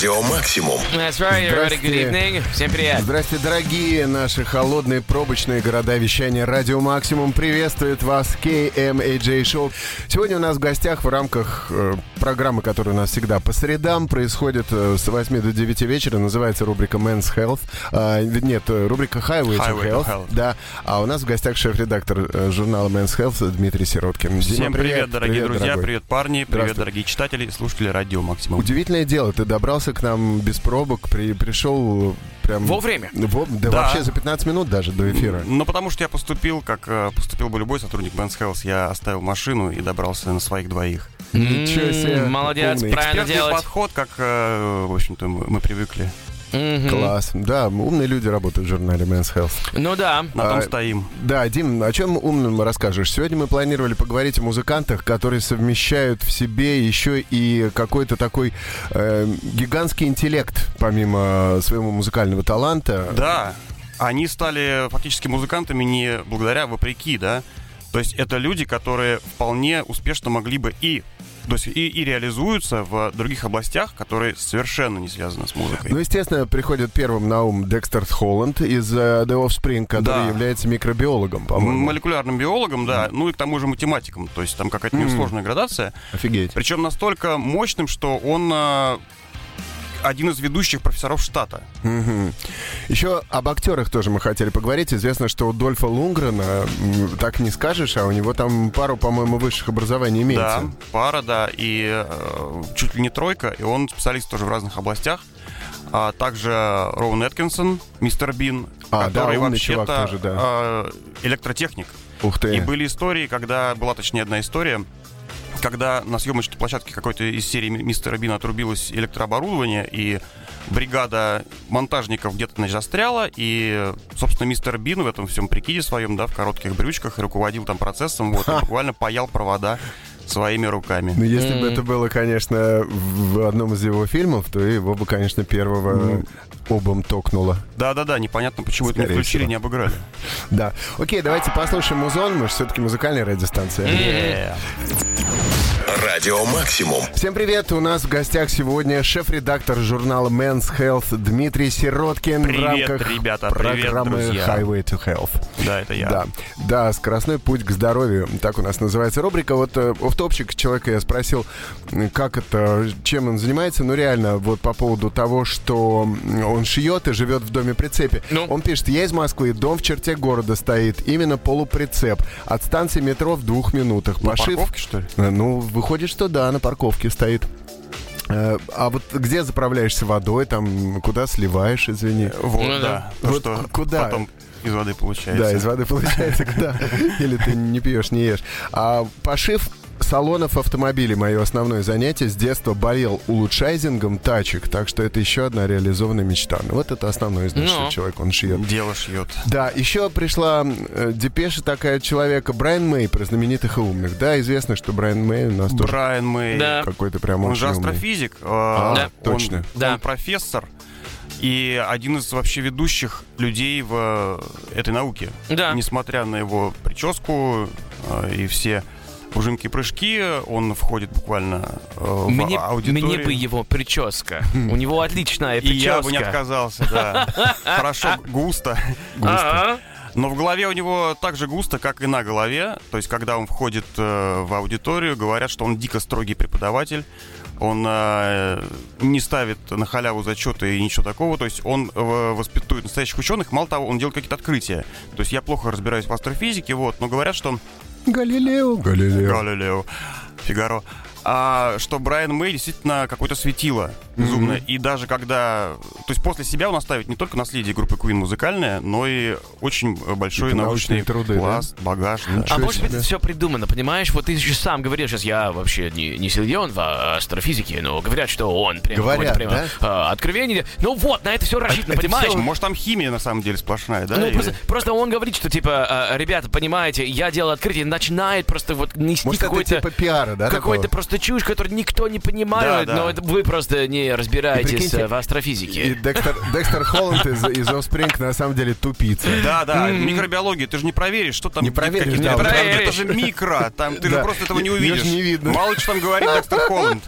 Радио Максимум. That's right, everybody. Good evening. Всем привет. Здрасте, дорогие наши холодные пробочные города вещания. Радио Максимум приветствует вас KMAJ Show. Сегодня у нас в гостях в рамках э, программы, которая у нас всегда по средам происходит э, с 8 до 9 вечера. Называется рубрика Men's Health. А, нет, э, рубрика Highway, Highway to Health. Health. Да. А у нас в гостях шеф-редактор э, журнала Men's Health Дмитрий Сироткин. Дима, Всем привет, дорогие друзья, дорогой. привет, парни, привет, дорогие читатели и слушатели Радио Максимум. Удивительное дело, ты добрался к нам без пробок, при, пришел прям... Вовремя. Во- да, Да. вообще за 15 минут даже до эфира. Ну, потому что я поступил, как э, поступил бы любой сотрудник Men's Health, я оставил машину и добрался на своих двоих. Ничего себе. Молодец, Умный. правильно Экспертный делать. подход, как, э, в общем-то, мы привыкли. Мгм. Класс. Да, умные люди работают в журнале Men's Health. Ну да. На том А, стоим. Да, Дим, о чем умным расскажешь? Сегодня мы планировали поговорить о музыкантах, которые совмещают в себе еще и какой-то такой э, гигантский интеллект, помимо своего музыкального таланта. Да, они стали фактически музыкантами не благодаря, а вопреки, да. То есть это люди, которые вполне успешно могли бы и то есть и, и реализуются в других областях, которые совершенно не связаны с музыкой. Ну, естественно, приходит первым на ум Декстер Холланд из э, The Offspring, который Да. является микробиологом, по-моему. молекулярным биологом, да, ну и к тому же математиком. То есть там какая-то Мгм. несложная градация. Офигеть. Причем настолько мощным, что он а, один из ведущих профессоров штата. Мгм. Еще об актерах тоже мы хотели поговорить. Известно, что у Дольфа Лунгрена, так не скажешь, а у него там пару, по-моему, высших образований имеется. Да, пара, да, и э, чуть ли не тройка, и он специалист тоже в разных областях. А также Роуэн Эткинсон, мистер Бин, А, да, который умный вообще-то тоже, да. э, электротехник. Ух ты. И были истории, когда была, точнее, одна история, когда на съемочной площадке какой-то из серии Мистера Бина отрубилось электрооборудование, и бригада монтажников где-то значит, застряла, и, собственно, мистер Бин в этом всем прикиде своем, да, в коротких брючках, и руководил там процессом, вот, и буквально паял провода своими руками. Ну, если бы М. это было, конечно, в одном из его фильмов, то его бы, конечно, первого обом токнуло. Да-да-да, непонятно, почему это не Скорее включили, всего. не обыграли. Да. Окей, давайте послушаем музон. Мы же все-таки музыкальная радиостанция. Э, Радио Максимум. Всем привет! У нас в гостях сегодня шеф-редактор журнала Men's Health Дмитрий Сироткин в Привет, рамках ребята, привет, программы друзья. Highway to Health. Да, это я. Да, да, скоростной путь к здоровью. Так у нас называется рубрика. Вот э, офтопчик человека я спросил, как это, чем он занимается. Ну, реально, вот по поводу того, что он шьет и живет в доме прицепе. Ну? Он пишет, я из Москвы, дом в черте города стоит, именно полуприцеп. От станции метро в двух минутах. На Пошив... парковке, что ли? Э, Ну, выходит, что да, на парковке стоит. Э, А вот где заправляешься водой, там куда сливаешь, извини? Вот, Ну да. да. То, Вот что куда? потом из воды получается. Да, из воды получается, куда? Или ты не пьешь, не ешь. А пошив салонов автомобилей мое основное занятие. С детства болел улучшайзингом тачек, так что это еще одна реализованная мечта. Ну, вот это основное, значит, Ну. что человек, он шьет. Дело шьет. Да, еще пришла э, депеша такая человека, Брайан Мэй, про знаменитых и умных. Да, известно, что Брайан Мэй у нас тоже Брайан Мэй. Да. какой-то прям Он очень же умный. астрофизик. А, э, Да. он- точно. Да. Он профессор и один из вообще ведущих людей в э, этой науке. Да. Несмотря на его прическу э, и все ужимки и прыжки, он входит буквально э, в Мне, аудиторию. мне бы его прическа. У него отличная И я бы не прическа. отказался, да. Хорошо, густо. Но в голове у него так же густо, как и на голове. То есть, когда он входит э, в аудиторию, говорят, что он дико строгий преподаватель. Он э, не ставит на халяву зачеты и ничего такого. То есть он э, воспитывает настоящих ученых. Мало того, он делает какие-то открытия. То есть я плохо разбираюсь в астрофизике, вот, но говорят, что Галилео, Галилео. Галилео, Фигаро. А что Брайан Мэй действительно какое-то светило безумное. И даже когда... То есть после себя он оставит не только наследие группы Queen музыкальное, но и очень большой научный научные труды, да? пласт, багаж. да. А может быть, все придумано, понимаешь? Вот ты еще сам говорил, сейчас я вообще не, не силен в астрофизике, но говорят, что он прям Говорят, прямо, а, откровение. Ну вот, на это все рассчитано, это понимаешь? всё- Может, там химия на самом деле сплошная, да? Ну, Или- просто, просто он говорит, что, типа, а, ребята, понимаете, я делал открытие, начинает просто вот нести Может, это какой-то... типа пиара, да? Какой-то такого? просто чушь, которую никто не понимает, Да, да. но это вы просто не разбираетесь э, в астрофизике. И Декстер, Декстер Холланд из, из Offspring на самом деле тупица. Да, да, микробиология, ты же не проверишь, что там Не проверишь, какие-то да, проверишь. Это же микро, там ты же просто этого не увидишь. не видно. Мало что там говорит Декстер Холланд.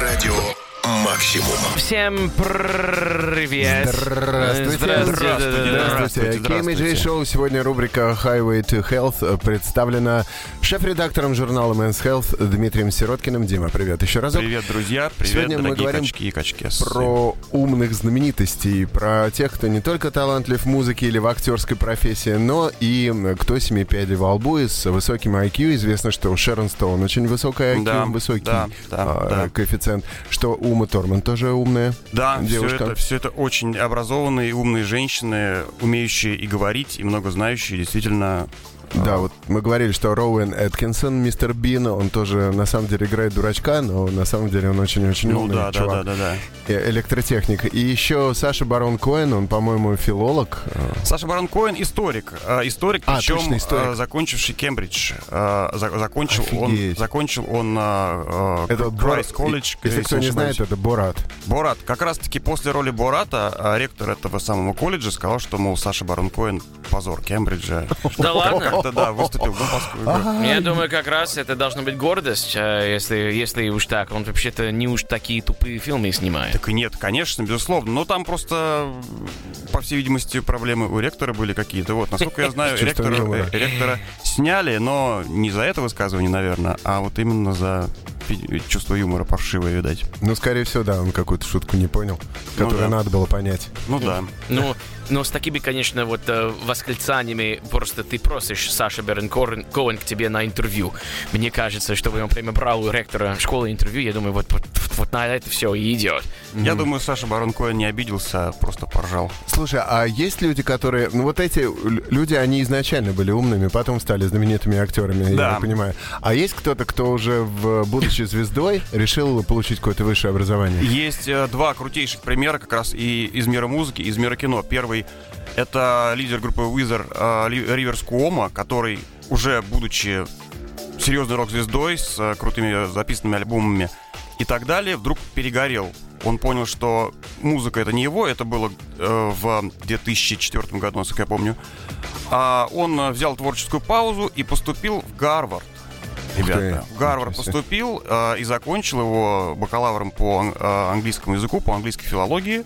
Радио максимум. Всем привет. Здравствуйте. Здравствуйте. Здравствуйте. KMJ Show. Сегодня рубрика Highway to Health представлена шеф-редактором журнала Men's Health Дмитрием Сироткиным. Дима, привет еще разок. Привет, друзья. Привет, Сегодня мы говорим качки и качки. Про умных знаменитостей, про тех, кто не только талантлив в музыке или в актерской профессии, но и кто семи пядей во лбу и с высоким IQ. Известно, что у Шерон Стоун очень высокая IQ, Да, высокий да, да, а, да. коэффициент. Что Ума Торман тоже умная Да, все девушка. это, все это очень образованные, умные женщины, умеющие и говорить, и много знающие, действительно. Да, вот мы говорили, что Роуэн Эткинсон, мистер Бин, он тоже на самом деле играет дурачка, но на самом деле он очень-очень Ну умный да, да, чувак. да, да, да. Э, Электротехник. И еще Саша Барон Коэн, он, по-моему, филолог. Саша Барон Коэн историк. Историк, А, причем точно, историк. э, закончивший Кембридж. За- закончил он, Офигеть. закончил он э, э, Это Christ's Бор- колледж. Если кто не знает, это Борат. Борат. Как раз-таки после роли Бората ректор этого самого колледжа сказал, что, мол, Саша Барон Коэн позор Кембриджа. Да ладно? Как-то, да, выступил в Гомпаску. Я думаю, как раз это должно быть гордость, э, если, если уж так. Он вообще-то не уж такие тупые фильмы снимает. Так и нет, конечно, безусловно. Но там просто, по всей видимости, проблемы у ректора были какие-то. Вот, насколько я знаю, ректора, э, ректора сняли, но не за это высказывание, наверное, а вот именно за чувство юмора паршивое, видать. Ну, скорее всего, да, он какую-то шутку не понял, которую да. надо было понять. Ну да. Ну, но с такими, конечно, вот э, восклицаниями просто ты просишь Саша Берн Коэн к тебе на интервью. Мне кажется, чтобы он прямо брал у ректора школы интервью, я думаю, вот, вот, вот, на это все и идет. Я думаю, Саша Барон Коэн не обиделся, а просто поржал. Слушай, а есть люди, которые... Ну, вот эти люди, они изначально были умными, потом стали знаменитыми актерами, я Да. так понимаю. А есть кто-то, кто уже, в, будучи звездой, решил получить какое-то высшее образование? Есть э, два крутейших примера как раз и из мира музыки, и из мира кино. Первый — это лидер группы Wizard э, Риверс Куомо, который, уже будучи серьезной рок-звездой с э, крутыми записанными альбомами и так далее, вдруг перегорел. Он понял, что музыка это не его, это было э, в 2004 году, насколько я помню. А он э, взял творческую паузу и поступил в Гарвард. Ребята, в Гарвард поступил э, и закончил его бакалавром по э, английскому языку, по английской филологии.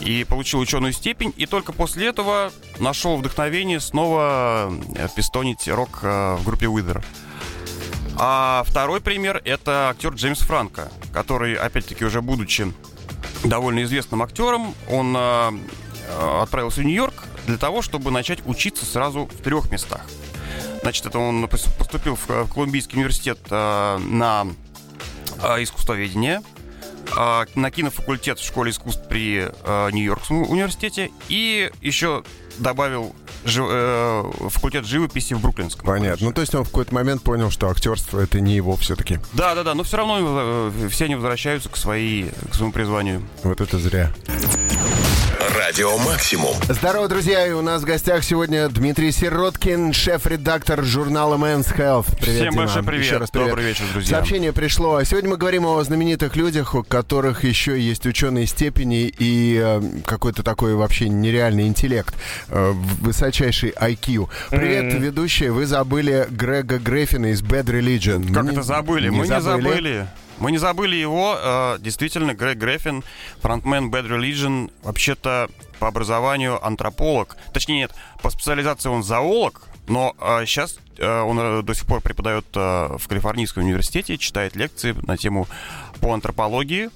И получил ученую степень, и только после этого нашел вдохновение снова э, пистонить рок э, в группе Wither. А второй пример это актер Джеймс Франко, который, опять-таки, уже будучи довольно известным актером, он э, э, отправился в Нью-Йорк для того, чтобы начать учиться сразу в трех местах. Значит, это он пос- поступил в, э, в Колумбийский университет э, на э, искусствоведение, на кинофакультет в школе искусств при Нью-Йоркском университете и еще добавил жи- э, факультет живописи в Бруклинском. Понятно. колледже. Ну, то есть он в какой-то момент понял, что актерство это не его все-таки. Да, да, да, но все равно э, все они возвращаются к, своей, к своему призванию. Вот это зря. Радио Максимум. Здорово, друзья, и у нас в гостях сегодня Дмитрий Сироткин, шеф-редактор журнала Men's Health. Привет, Всем Дима. большой привет. Еще раз привет. Добрый вечер, друзья. Сообщение пришло. Сегодня мы говорим о знаменитых людях, у которых еще есть ученые степени и э, какой-то такой вообще нереальный интеллект, э, высочайший IQ. Привет, ведущие. Вы забыли Грега Греффина из Bad Religion. Как Не- это забыли? Мы не забыли. Мы не забыли его. Э, Действительно, Грег Греффин, фронтмен Bad Religion, вообще-то по образованию антрополог. Точнее, нет, по специализации он зоолог, но сейчас он э, до сих пор преподает э, в Калифорнийском университете, читает лекции на тему по антропологии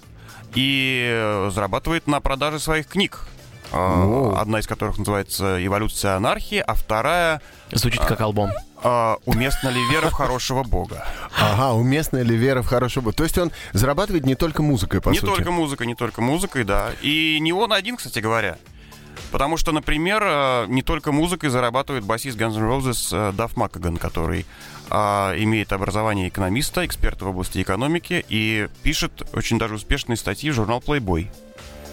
и э, зарабатывает на продаже своих книг. Э, Воу. Одна из которых называется «Эволюция анархии», а вторая Звучит как альбом. э, «Уместна ли вера в хорошего бога?» Ага, уместная ли вера в хорошего... То есть он зарабатывает не только музыкой, по не сути. только музыкой, не только музыкой, да. И не он один, кстати говоря. Потому что, например, э, не только музыкой зарабатывает басист Guns N' Roses э, Дафф Маккаган, который а, имеет образование экономиста, эксперта в области экономики и пишет очень даже успешные статьи в журнал Playboy.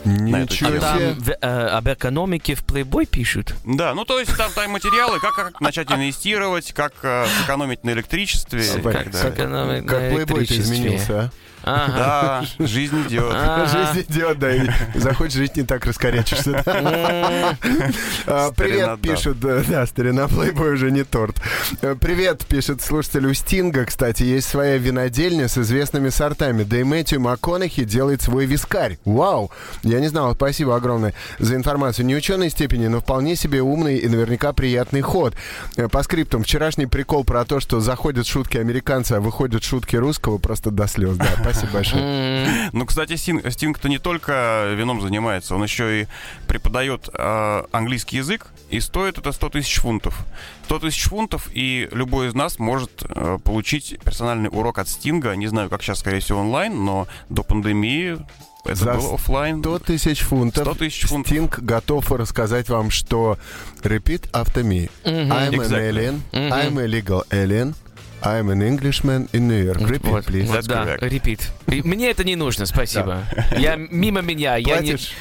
Ничего тему. Там себе. в- э, об экономике в Playboy пишут. Да, ну то есть там, там материалы, как, как начать инвестировать, как э, сэкономить на электричестве. Как- экономить Как на ты электричестве. изменился, а? Ага. Да, жизнь идет. Жизнь идет, да, и захочешь жить не так раскорячишься. А, Привет, пишут, да, да, старина Плейбой уже не торт. Э, Привет, пишет слушатель у Стинга, кстати, есть своя винодельня с известными сортами. Да и Мэтью МакКонахи делает свой вискарь. Вау! Я не знал, спасибо огромное за информацию. Не ученой степени, но вполне себе умный и наверняка приятный ход. Э, По скриптам, вчерашний прикол про то, что заходят шутки американца, а выходят шутки русского, просто до слез. Да, спасибо большое. Ну, кстати, Стинг, Стинг-то не только вином занимается, он еще и преподает э, английский язык, и стоит это 100 тысяч фунтов. 100 тысяч фунтов, и любой из нас может э, получить персональный урок от Стинга. Не знаю, как сейчас, скорее всего, онлайн, но до пандемии это За было оффлайн. 100 тысяч фунтов. 100 тысяч фунтов. Стинг готов рассказать вам, что repeat after me. I'm an Exactly. alien. I'm a legal alien. I'm an Englishman in New York. Repeat, Вот. please. That's Да, repeat. Мне это не нужно, спасибо. Я мимо меня, я не, Платишь,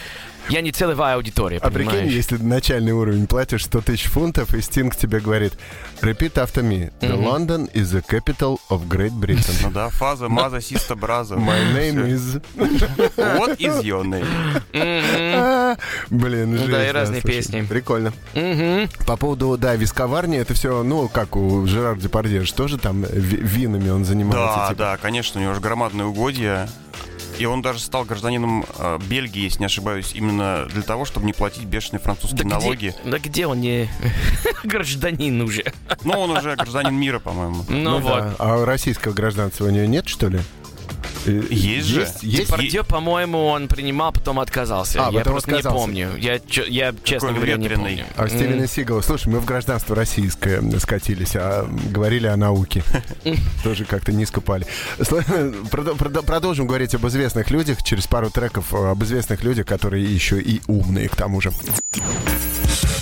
я не целевая аудитория, а прикинь, понимаешь? если начальный уровень платишь 100 тысяч фунтов, и Стинг тебе говорит, repeat after me. The London is the capital of Great Britain. Ну да, фаза, маза, систа, браза. My name is... What is your name? А, Блин, Ну да, жесть, и разные слушай, песни. Прикольно. Мгм. По поводу, да, висковарни, это все, ну, как у Жерар Депардье, же тоже там ви- винами он занимается. Да, типа. да, конечно, у него же громадные угодья. И он даже стал гражданином э, Бельгии, если не ошибаюсь, именно для того, чтобы не платить бешеные французские Да налоги. где, да где он не гражданин уже? Но он уже гражданин мира, по-моему. Ну, Ну вот. да. А российского гражданства у нее нет, что ли? Э, Есть же. Есть, есть. Депардье, по-моему, он принимал, потом отказался. А, я просто не помню. Я, я честно говоря, не помню. А Стивена Сигала, слушай, мы в гражданство российское скатились, а говорили о науке. Тоже как-то низко пали. Сло- продо- продо- Продолжим говорить об известных людях через пару треков, э, об известных людях, которые еще и умные, к тому же.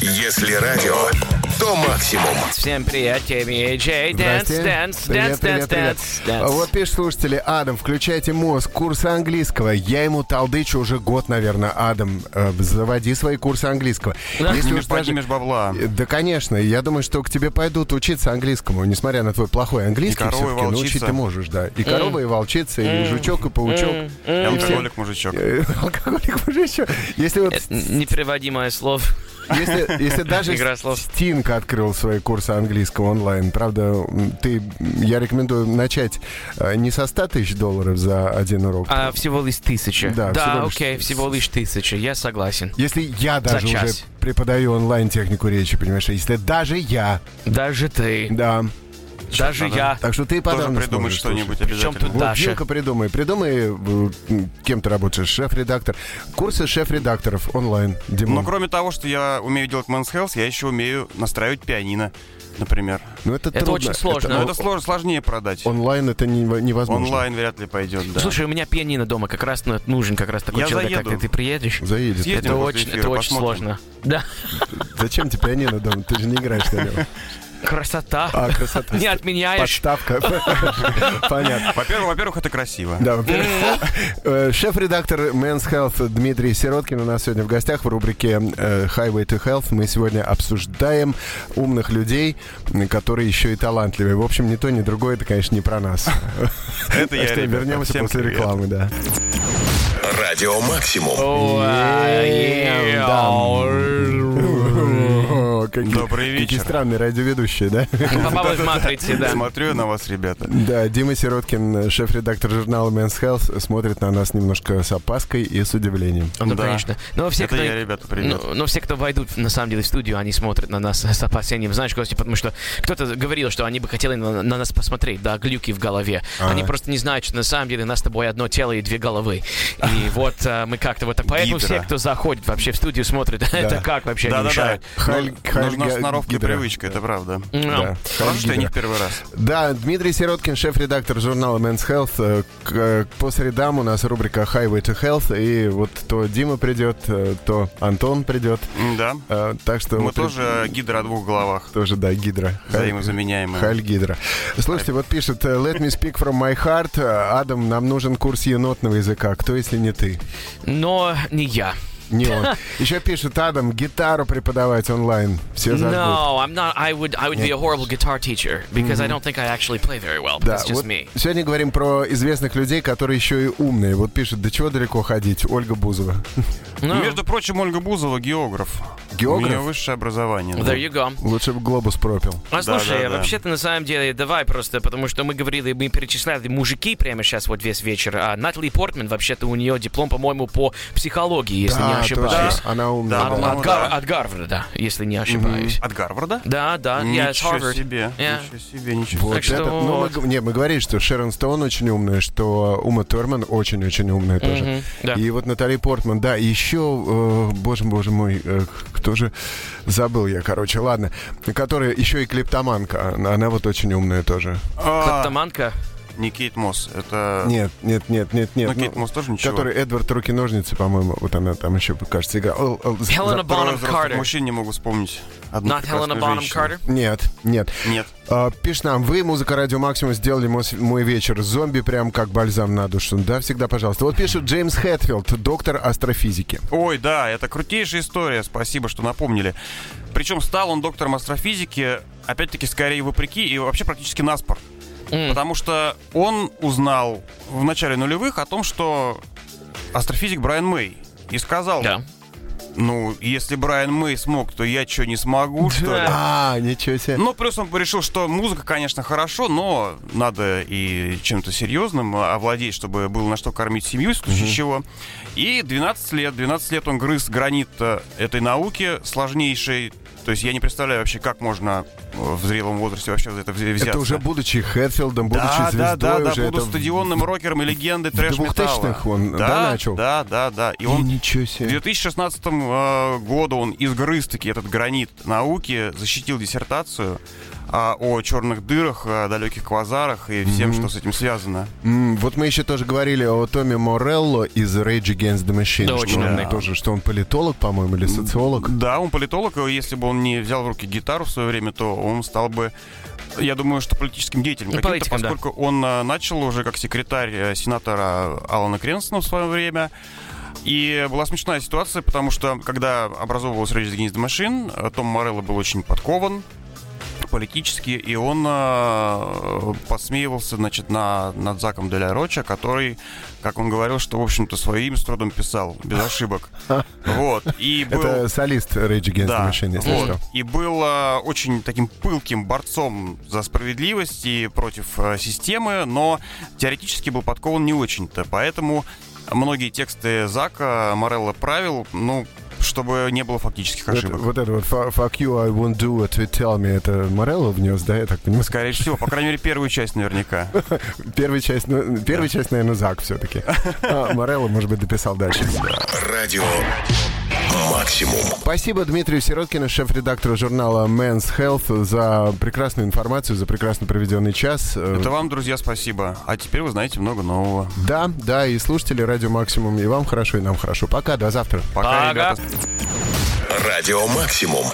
Если радио, то максимум. Всем привет, Теми Джей. Dance, dance, dance, dance, привет. dance, А dance. Вот пишет слушатели, Адам, включайте мозг, курсы английского. Я ему талдычу уже год, наверное, Адам, э, заводи свои курсы английского. Если Поднимешь, уж даже- поднимешь бабла. Да, конечно. Я думаю, что к тебе пойдут учиться английскому, несмотря на твой плохой английский. И все-таки научить волчица. ты можешь, да. И корова, и волчица, и жучок, и паучок. И алкоголик, мужичок. Э, Алкоголик мужичок. Если вот, Это непереводимое слово. Если, если даже Игра слов. Стинг открыл свои курсы английского онлайн, правда, ты, я рекомендую начать э, не со 100 тысяч долларов за один урок. А всего лишь тысяча. Да, Да, всего лишь- окей, всего лишь тысяча. Я согласен. Если я даже уже преподаю онлайн технику речи, понимаешь, если даже я, Даже ты. да. Даже надо я. Так что ты Тоже подавно придумать сможешь, что-нибудь. Причем обязательно. тут Вот, Даша. Димка, придумай. Придумай, э, м, кем ты работаешь, шеф-редактор. Курсы шеф-редакторов онлайн. Димон. Но кроме того, что я умею делать Men's Health, я еще умею настраивать пианино, например. Ну, это, Это трудно. очень сложно. Но это слож- сложнее продать. Онлайн это не- невозможно. Онлайн вряд ли пойдет, да. Слушай, у меня пианино дома, как раз ну, нужен как раз такой Я человек, заеду. как ты. Ты приедешь? Заедет. Съездим Это после очень, эфира, это очень посмотрим. сложно. Да. Зачем тебе пианино дома? Ты же не играешь на нем. Красота. А, красота. Не отменяешь. Подставка. Понятно. Во-первых, во-первых, это красиво. Да, во-первых. Э, Шеф-редактор Men's Health Дмитрий Сироткин у нас сегодня в гостях в рубрике э, Highway to Health. Мы сегодня обсуждаем умных людей, которые еще и талантливые. В общем, ни то, ни другое, это, конечно, не про нас. Это я, вернемся после рекламы, да. Радио максимум. Какие- Добрый Какие вечер. странные радиоведущие, да? Попал из матрицы, да. Смотрю на вас, ребята. Да, Дима Сироткин, шеф-редактор журнала Men's Health, смотрит на нас немножко с опаской и с удивлением. Ну, Да. конечно. Но все, Это кто... я, ребята, привет. Ну, но все, кто войдут, на самом деле, в студию, они смотрят на нас с опасением. Знаешь, Костя, потому что кто-то говорил, что они бы хотели на, на нас посмотреть, да, глюки в голове. Ага. Они просто не знают, что на самом деле нас с тобой одно тело и две головы. И вот э, мы как-то вот... Поэтому все, кто заходит вообще в студию, смотрят, это как вообще мешают. Халь- Ну, Нужна Хальга- сноровка привычка, это правда. Да, Хорошо, что я не в первый раз. Да, Дмитрий Сироткин, шеф-редактор журнала Men's Health. Э, э, По средам у нас рубрика Highway to Health. И вот то Дима придет, э, то Антон придет. Да. Так что... Мы вот тоже гидра о двух головах. Тоже, да, гидра. Взаимозаменяемые. Халь гидра. Слушайте, вот пишет, let me speak from my heart. Адам, нам нужен курс енотного языка. Кто, если не ты? Но не я. Не он. Еще пишет, Адам, гитару преподавать онлайн. Все зажгут. No, I'm not. I would. I would be a horrible guitar teacher because I don't think I actually play very well. Да, just вот me. сегодня говорим про известных людей, которые еще и умные. Вот пишет, до чего далеко ходить? Ольга Бузова. No. Между прочим, Ольга Бузова географ. Географ? У нее высшее образование. да. There you go. Лучше бы глобус пропил. А слушай, да, да. вообще-то на самом деле, давай просто, потому что мы говорили, мы перечисляли мужики прямо сейчас вот весь вечер, а Натали Портман, вообще-то у нее диплом, по-моему, по психологии, если не Да, ошибаюсь. точно. Она умная. Да, От, да. от Гар- да. от Гарварда, если не ошибаюсь. От Гарварда? Да, да, я Ничего Harvard. себе. Yeah. Ничего себе, ничего Вот Так это, что ну, мы, вот. не, мы говорили, что Шерон Стоун очень умная, что Ума Турман очень-очень умная тоже. Мгм, да. И вот Натали Портман, да, еще, э, боже, боже мой, э, кто же, забыл я, короче, ладно, которая еще и клептоманка, она, она вот очень умная тоже. А, Клептоманка. Не Кейт Мосс, это... Нет, нет, нет, нет, нет. Ну, Кейт Мосс тоже ничего. Который Эдвард Руки-ножницы, по-моему, вот она там еще, кажется, играла. Хелена взрослых Картер. мужчин не могу вспомнить. одну Not Bonham женщину. Carter? Нет, нет. Нет. А, пишет нам, вы, музыка Радио Максимум, сделали мой, мой вечер. Зомби прям как бальзам на душу. Да, всегда, пожалуйста. Вот пишет Джеймс Хэтфилд, доктор астрофизики. Ой, да, это крутейшая история, спасибо, что напомнили. Причем стал он доктором астрофизики, опять-таки, скорее вопреки и вообще практически наспор. М. Потому что он узнал в начале нулевых о том, что астрофизик Брайан Мэй. И сказал, Да. ну, если Брайан Мэй смог, то я что, не смогу, что ли? А, ничего себе. Ну, плюс он решил, что музыка, конечно, хорошо, но надо и чем-то серьезным овладеть, чтобы было на что кормить семью, в случае чего. И 12 лет, 12 лет он грыз гранит э, этой науки сложнейшей. То есть я не представляю вообще, как можно э, в зрелом возрасте вообще за это взя- взяться. это уже будучи Хэтфилдом, будучи да, звездой, да, да, да, уже буду это... стадионным рокером и легендой в трэш-металла. 2000-х он, да, да, начал? Да, да, да. И И он ничего в себе. 2016 э, году он изгрыз таки этот гранит науки, защитил диссертацию а, о черных дырах, о далеких квазарах и всем, что с этим связано. М, Вот мы еще тоже говорили о Томе Морелло из Rage Against the Machine. Да, что очень он умный. тоже, что он политолог, по-моему, или социолог. Да, он политолог, и если бы он не взял в руки гитару в свое время, то он стал бы я думаю, что политическим деятелем Ну, каким-то, политиком, да. поскольку он э, начал уже как секретарь э, сенатора Алана Кренсона в свое время. И была смешная ситуация, потому что, когда образовывалась Rage Against the Machine, э, Том Морелло был очень подкован политически, и он э, посмеивался, значит, на, над Заком Деля Роча, который, как он говорил, что, в общем-то, свое имя с трудом писал, без ошибок. Вот. И был... Это солист Rage Against the Да, Machine, если вот. что. И был а, очень таким пылким борцом за справедливость и против а, системы, но теоретически был подкован не очень-то. Поэтому многие тексты Зака Морелло правил, ну, чтобы не было фактических Вот, ошибок. вот это вот «Fu- Fuck you, I won't do what you tell me. Это Морелло внес, да, я так понимаю? Скорее всего, по крайней мере, первую часть наверняка. Первая часть, ну, первая часть, наверное, Зак все-таки. А Морелло, может быть, дописал дальше. Радио «Максимум». Спасибо Дмитрию Сироткину, шеф-редактору журнала Men's Health, за прекрасную информацию, за прекрасно проведенный час. Это вам, друзья, спасибо. А теперь вы знаете много нового. Да, да, и слушатели Радио Максимум, и вам хорошо, и нам хорошо. Пока, до завтра. Пока, Ага. ребята. Радио «Максимум».